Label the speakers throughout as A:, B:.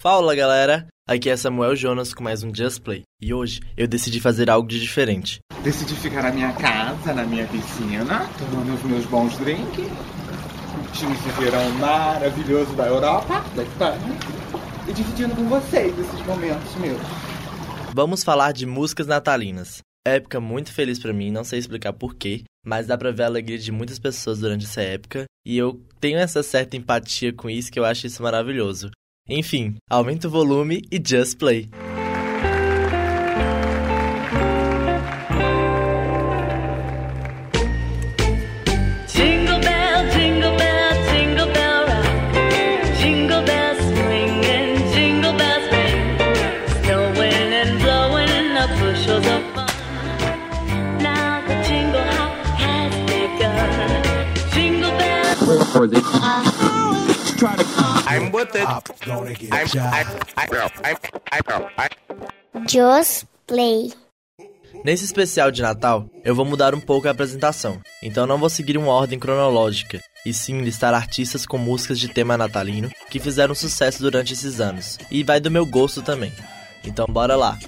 A: Fala galera, aqui é Samuel Jonas com mais um Just Play e hoje eu decidi fazer algo de diferente.
B: Decidi ficar na minha casa, na minha piscina, tomando os meus bons drinks, curtindo esse verão maravilhoso da Europa, da Espanha, e dividindo com vocês esses momentos meus.
A: Vamos falar de músicas natalinas. Época muito feliz para mim, não sei explicar porquê, mas dá pra ver a alegria de muitas pessoas durante essa época e eu tenho essa certa empatia com isso que eu acho isso maravilhoso. Enfim, aumenta o volume e just play.
C: With it. I'm, I'm, I'm, I'm, I'm,
D: Just play.
A: Nesse especial de Natal, eu vou mudar um pouco a apresentação, então não vou seguir uma ordem cronológica, e sim listar artistas com músicas de tema natalino que fizeram sucesso durante esses anos, e vai do meu gosto também. Então bora lá!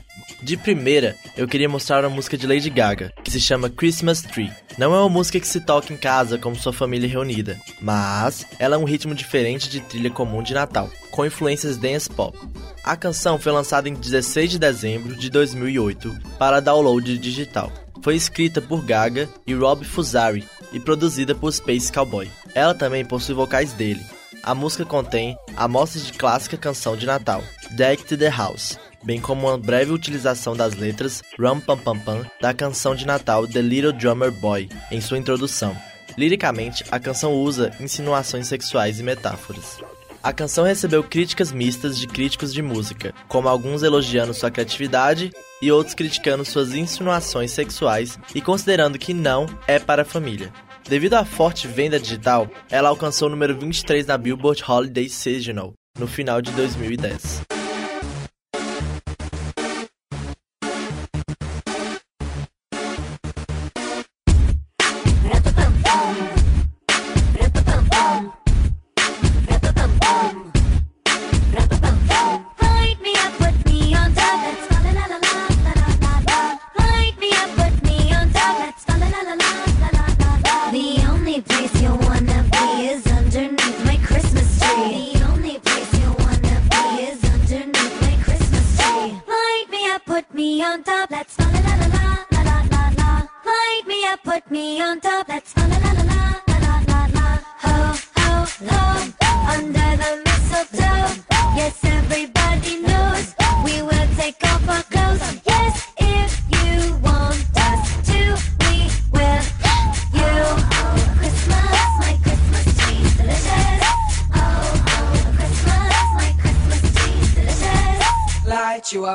A: De primeira, eu queria mostrar uma música de Lady Gaga, que se chama Christmas Tree. Não é uma música que se toca em casa como sua família reunida, mas ela é um ritmo diferente de trilha comum de Natal, com influências dance pop. A canção foi lançada em 16 de dezembro de 2008 para download digital. Foi escrita por Gaga e Rob Fusari e produzida por Space Cowboy. Ela também possui vocais dele. A música contém amostras de clássica canção de Natal, Deck to the House, bem como uma breve utilização das letras Rum Pam Pam Pam da canção de Natal The Little Drummer Boy em sua introdução. Liricamente, a canção usa insinuações sexuais e metáforas. A canção recebeu críticas mistas de críticos de música, como alguns elogiando sua criatividade e outros criticando suas insinuações sexuais e considerando que não é para a família. Devido à forte venda digital, ela alcançou o número 23 na Billboard Holiday Seasonal no final de 2010.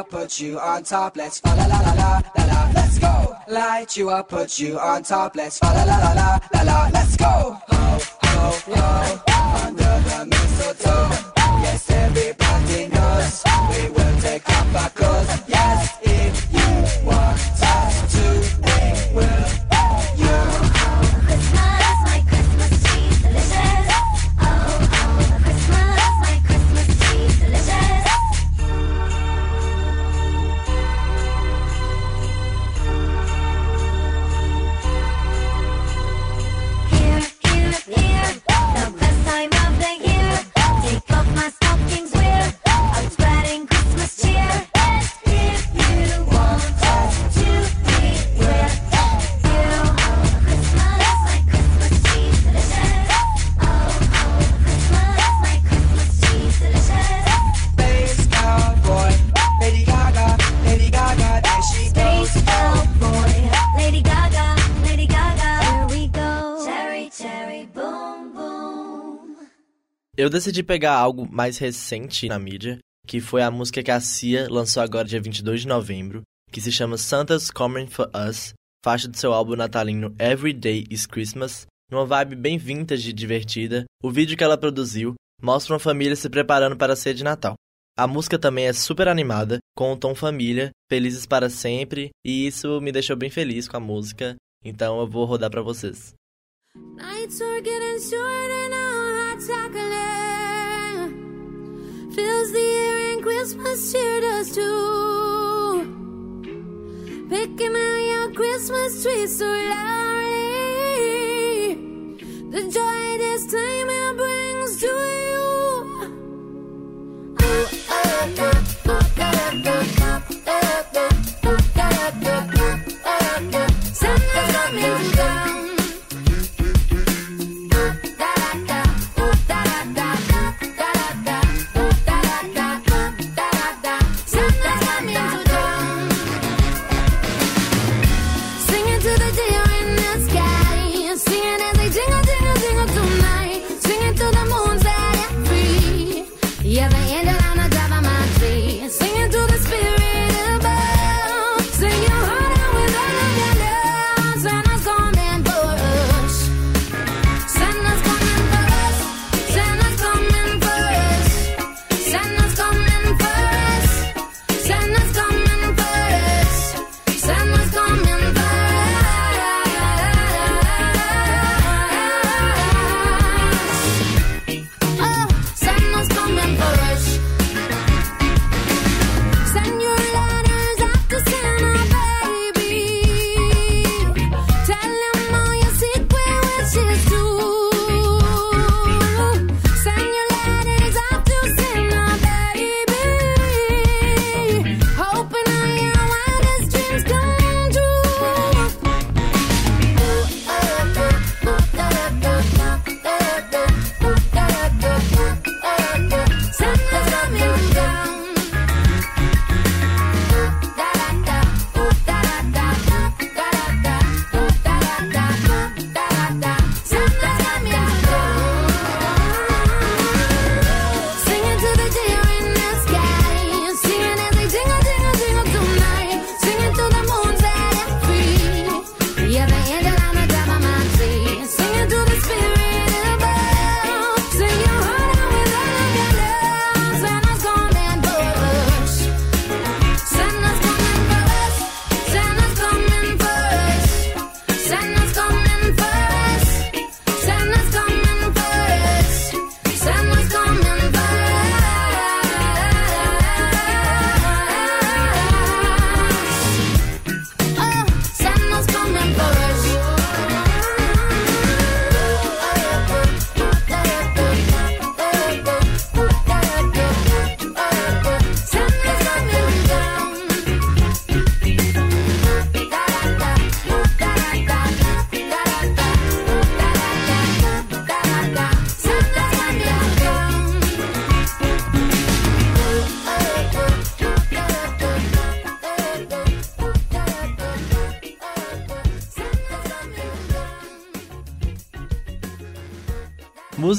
E: Up, put you on top, let's fa la la la la la la, let's
F: go. Light you up, put you on top, let's fa la la la la la la, let's go. Ho, ho, ho,
A: Eu decidi pegar algo mais recente na mídia, que foi a música que a Cia lançou agora dia 22 de novembro, que se chama Santa's Coming For Us, faixa do seu álbum natalino Every Day is Christmas, numa vibe bem vintage e divertida. O vídeo que ela produziu mostra uma família se preparando para a ceia de Natal. A música também é super animada, com um tom família, felizes para sempre, e isso me deixou bem feliz com a música, então eu vou rodar para vocês.
E: Nights are getting shorter now, chocolate fills the air
D: this year does too. Picking out your Christmas tree so loudly. The joy this time it brings to you. Santa's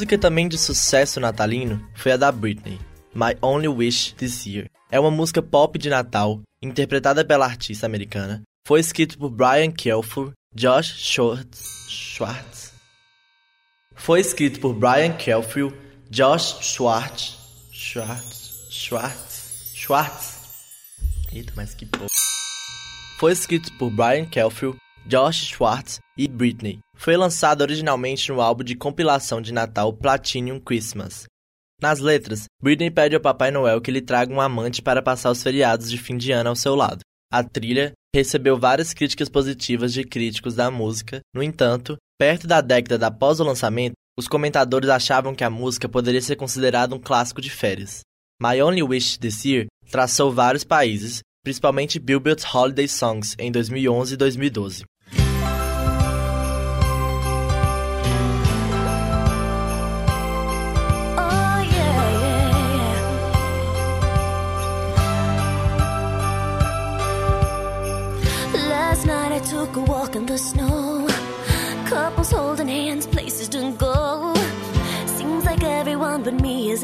A: Música também de sucesso natalino foi a da Britney, My Only Wish This Year. É uma música pop de Natal, interpretada pela artista americana. Foi escrito por Brian Kelfur, Josh Schwartz, Schwartz. Foi escrito por Brian Kelfur, Josh Schwartz, Schwartz, Schwartz, Schwartz. Eita, mas que porra. Foi escrito por Brian Kelfur, Josh Schwartz e Britney. Foi lançado originalmente no álbum de compilação de Natal Platinum Christmas. Nas letras, Britney pede ao Papai Noel que lhe traga um amante para passar os feriados de fim de ano ao seu lado. A trilha recebeu várias críticas positivas de críticos da música, no entanto, perto da década após o lançamento, os comentadores achavam que a música poderia ser considerada um clássico de férias. My Only Wish This Year traçou vários países, principalmente Billboard Holiday Songs em 2011 e 2012.
D: But me is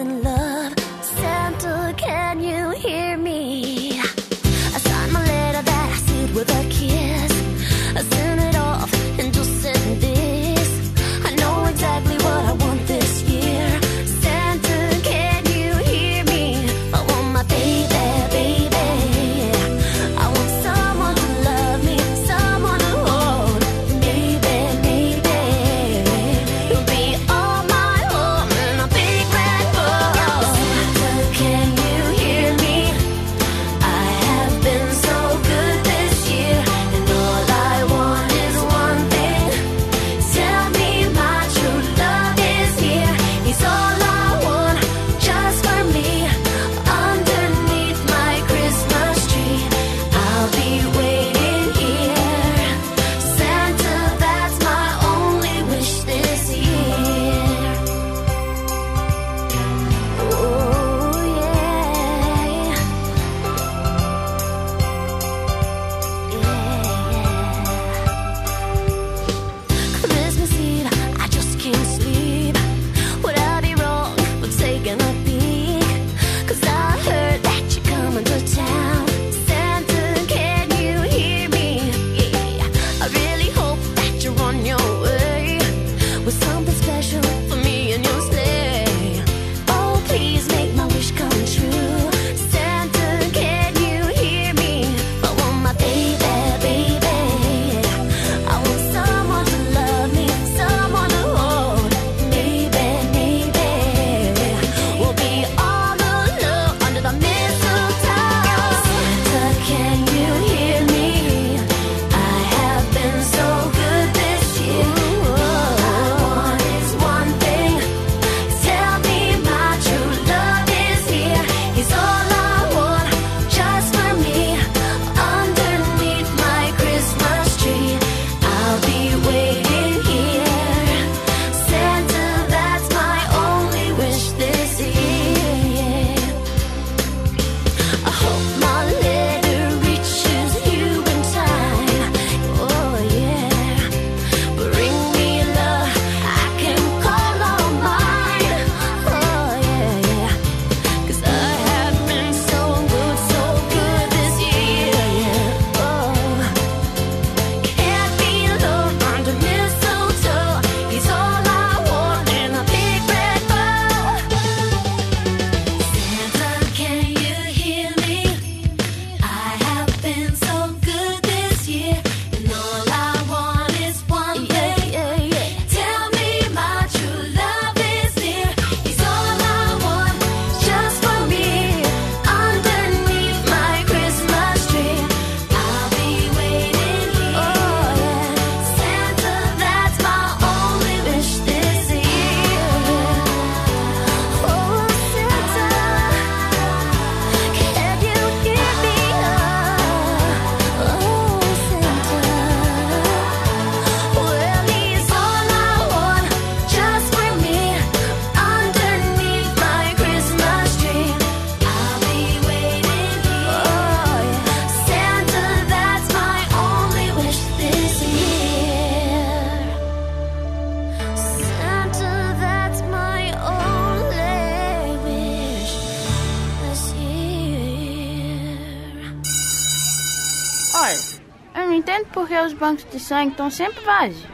G: de sangue estão sempre vazios.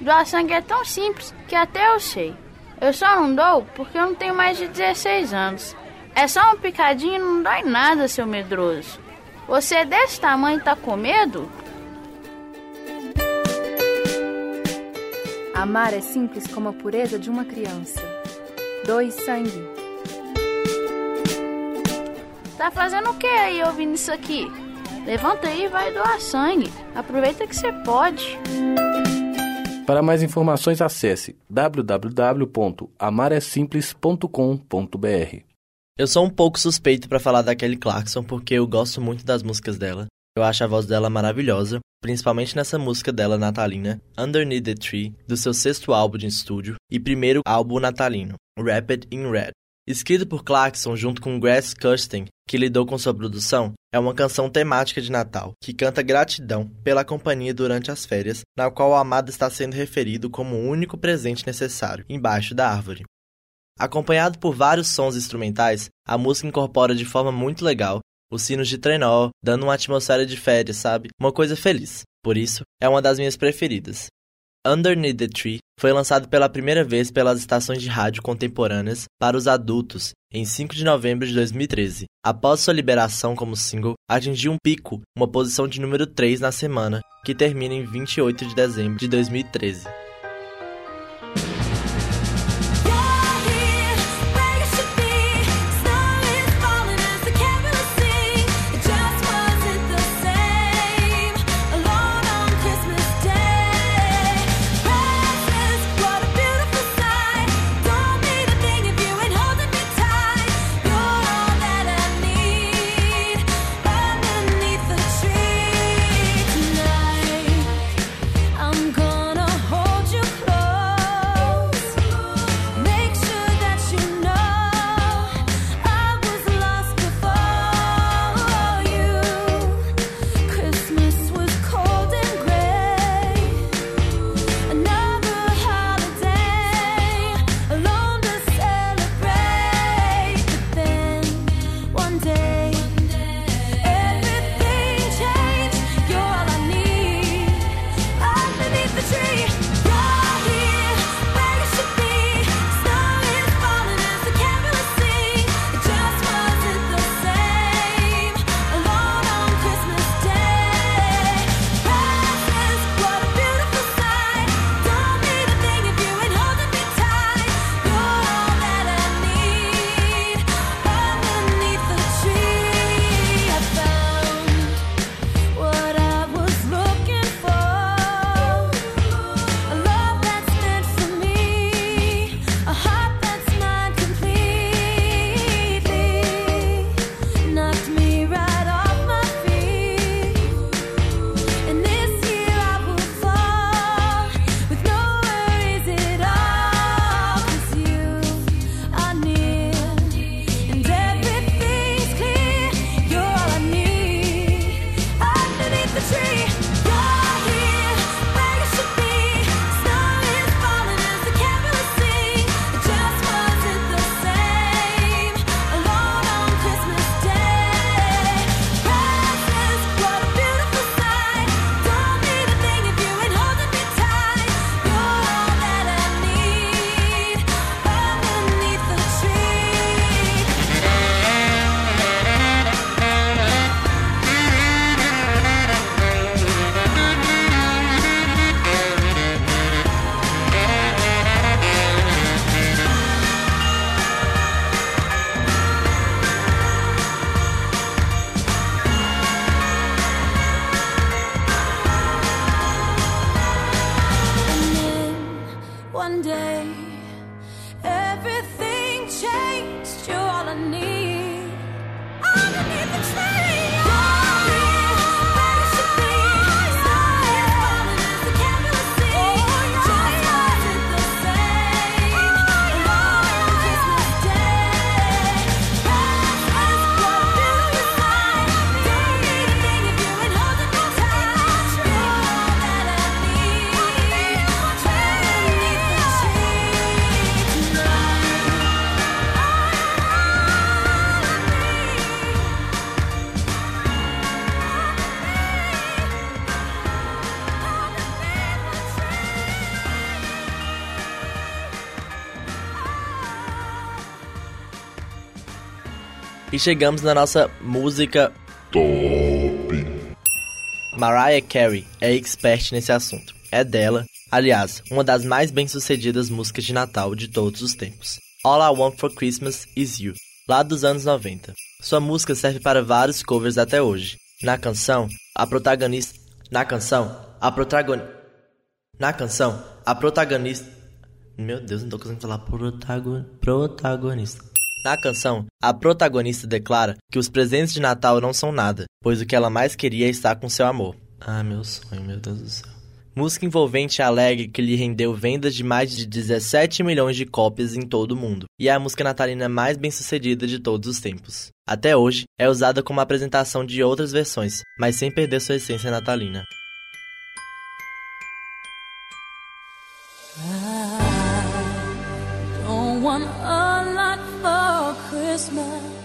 G: Doar sangue é tão simples que até eu sei. Eu só não dou porque eu não tenho mais de 16 anos. É só uma picadinha e não dói nada, seu medroso. Você é desse tamanho e tá com medo?
H: Amar é simples como a pureza de uma criança. Doe sangue.
G: Tá fazendo o que aí ouvindo isso aqui? Levanta aí e vai doar sangue. Aproveita que você pode.
I: Para mais informações, acesse www.amaresimples.com.br.
A: Eu sou um pouco suspeito pra falar da Kelly Clarkson porque eu gosto muito das músicas dela. Eu acho a voz dela maravilhosa, principalmente nessa música dela natalina, Underneath the Tree, do seu sexto álbum de estúdio e primeiro álbum natalino, Rapid in Red. Escrito por Clarkson junto com Grace Kirsten, que lidou com sua produção, é uma canção temática de Natal, que canta gratidão pela companhia durante as férias, na qual o amado está sendo referido como o único presente necessário, embaixo da árvore. Acompanhado por vários sons instrumentais, a música incorpora de forma muito legal os sinos de trenó, dando uma atmosfera de férias, sabe? Uma coisa feliz. Por isso, é uma das minhas preferidas. Underneath the Tree foi lançado pela primeira vez pelas estações de rádio contemporâneas para os adultos em 5 de novembro de 2013. Após sua liberação como single, atingiu um pico, uma posição de número 3 na semana, que termina em 28 de dezembro de 2013. Chegamos na nossa música
J: Top.
A: Mariah Carey é expert nesse assunto. É dela, aliás, uma das mais bem-sucedidas músicas de Natal de todos os tempos. All I Want for Christmas Is You, lá dos anos 90. Sua música serve para vários covers até hoje. Na canção, a protagonista. Na canção, a protagonista. Na canção, a protagonista. Meu Deus, não tô conseguindo falar protagon... protagonista. Na canção, a protagonista declara que os presentes de Natal não são nada, pois o que ela mais queria é estar com seu amor. Ah, meu sonho, meu Deus do céu. Música envolvente e alegre que lhe rendeu vendas de mais de 17 milhões de cópias em todo o mundo, e é a música natalina mais bem sucedida de todos os tempos. Até hoje, é usada como apresentação de outras versões, mas sem perder sua essência natalina.
K: Don't want a lot for Christmas.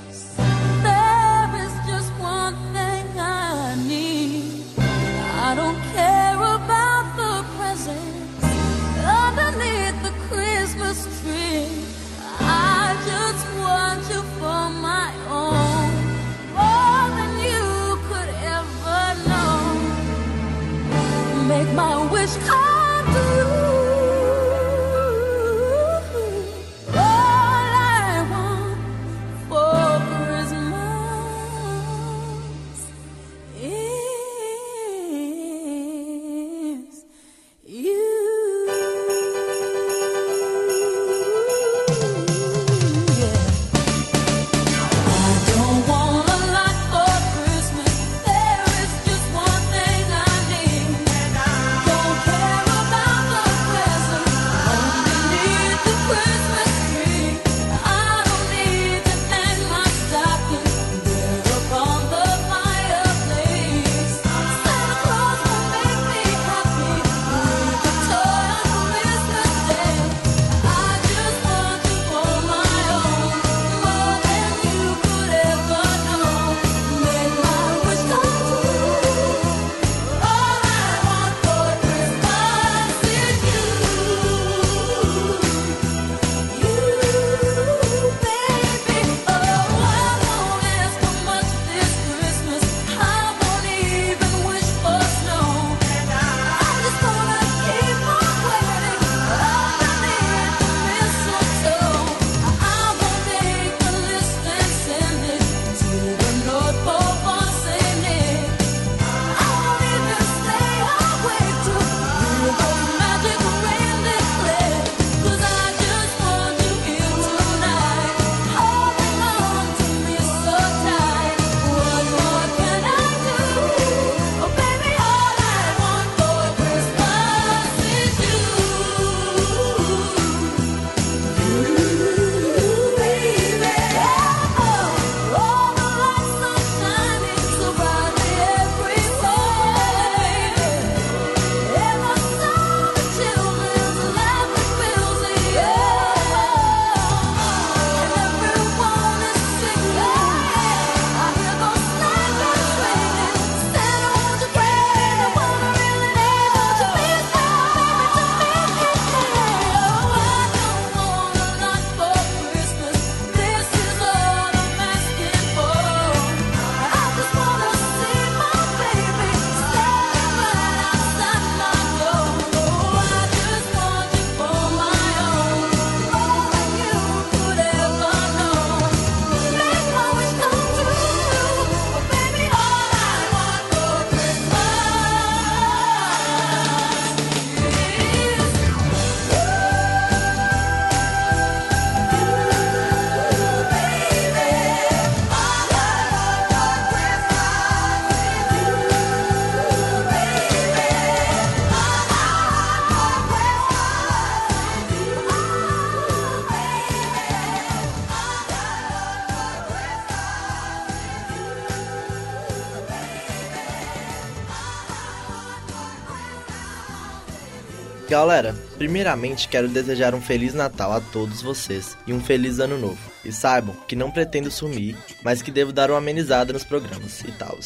A: Galera, primeiramente quero desejar um Feliz Natal a todos vocês e um Feliz Ano Novo. E saibam que não pretendo sumir, mas que devo dar uma amenizada nos programas e tal.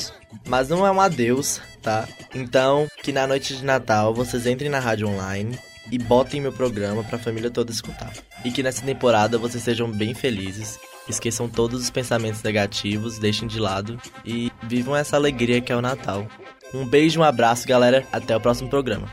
A: Mas não é um adeus, tá? Então, que na noite de Natal vocês entrem na rádio online e botem meu programa pra família toda escutar. E que nessa temporada vocês sejam bem felizes esqueçam todos os pensamentos negativos, deixem de lado e vivam essa alegria que é o Natal. Um beijo, um abraço, galera. Até o próximo programa.